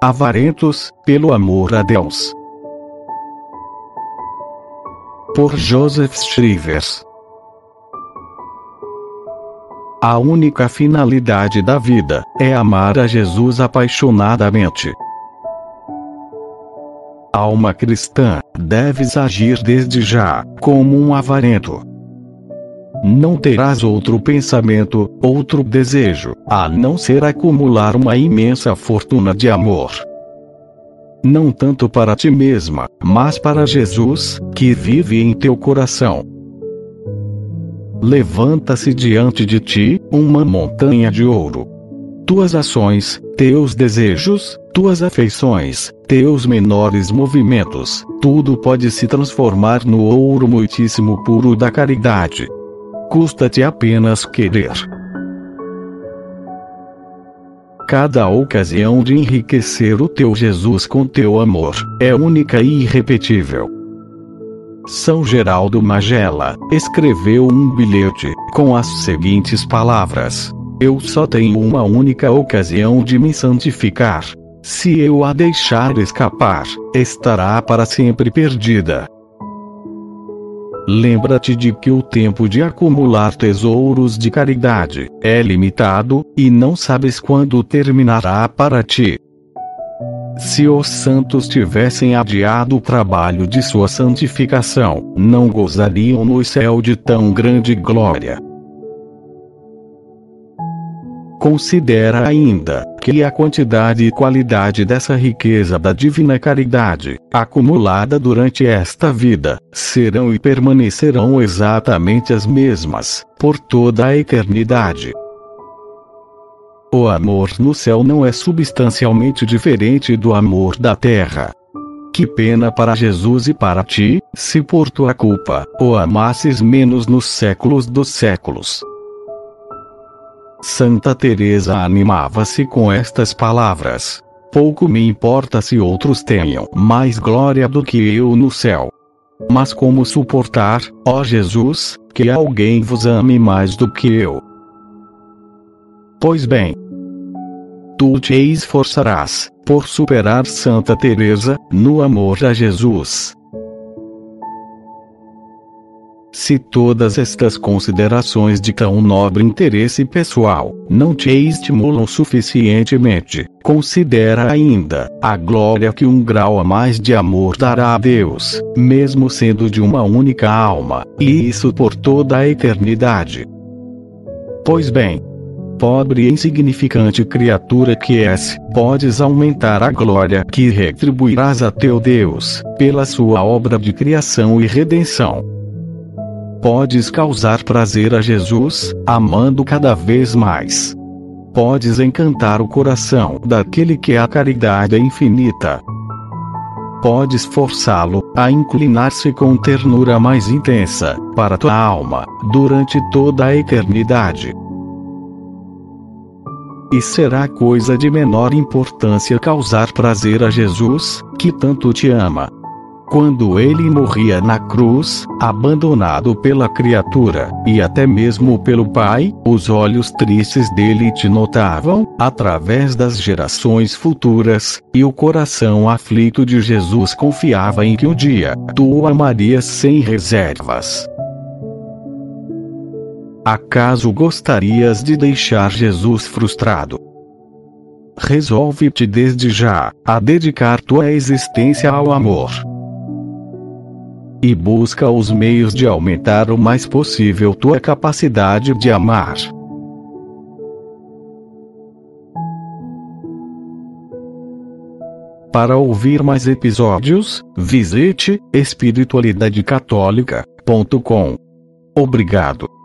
avarentos, pelo amor a Deus. Por Joseph Shrivers. A única finalidade da vida é amar a Jesus apaixonadamente. Alma cristã, deves agir desde já, como um avarento. Não terás outro pensamento, outro desejo, a não ser acumular uma imensa fortuna de amor. Não tanto para ti mesma, mas para Jesus, que vive em teu coração. Levanta-se diante de ti uma montanha de ouro. Tuas ações, teus desejos, tuas afeições, teus menores movimentos, tudo pode se transformar no ouro muitíssimo puro da caridade. Custa-te apenas querer. Cada ocasião de enriquecer o teu Jesus com teu amor é única e irrepetível. São Geraldo Magela escreveu um bilhete com as seguintes palavras: Eu só tenho uma única ocasião de me santificar. Se eu a deixar escapar, estará para sempre perdida. Lembra-te de que o tempo de acumular tesouros de caridade é limitado, e não sabes quando terminará para ti. Se os santos tivessem adiado o trabalho de sua santificação, não gozariam no céu de tão grande glória. Considera ainda que a quantidade e qualidade dessa riqueza da divina caridade, acumulada durante esta vida, serão e permanecerão exatamente as mesmas, por toda a eternidade. O amor no céu não é substancialmente diferente do amor da terra. Que pena para Jesus e para ti, se por tua culpa, o amasses menos nos séculos dos séculos. Santa Teresa animava-se com estas palavras: Pouco me importa se outros tenham mais glória do que eu no céu. Mas como suportar, ó Jesus, que alguém vos ame mais do que eu? Pois bem, tu te esforçarás por superar Santa Teresa no amor a Jesus. Se todas estas considerações de tão nobre interesse pessoal não te estimulam suficientemente, considera ainda a glória que um grau a mais de amor dará a Deus, mesmo sendo de uma única alma, e isso por toda a eternidade. Pois bem, pobre e insignificante criatura que és, podes aumentar a glória que retribuirás a teu Deus, pela sua obra de criação e redenção Podes causar prazer a Jesus, amando cada vez mais. Podes encantar o coração daquele que a caridade é infinita. Podes forçá-lo a inclinar-se com ternura mais intensa para tua alma durante toda a eternidade. E será coisa de menor importância causar prazer a Jesus, que tanto te ama, quando ele morria na cruz, abandonado pela criatura, e até mesmo pelo Pai, os olhos tristes dele te notavam, através das gerações futuras, e o coração aflito de Jesus confiava em que um dia, tu o amarias sem reservas. Acaso gostarias de deixar Jesus frustrado? Resolve-te desde já a dedicar tua existência ao amor e busca os meios de aumentar o mais possível tua capacidade de amar. Para ouvir mais episódios, visite espiritualidadecatólica.com. Obrigado.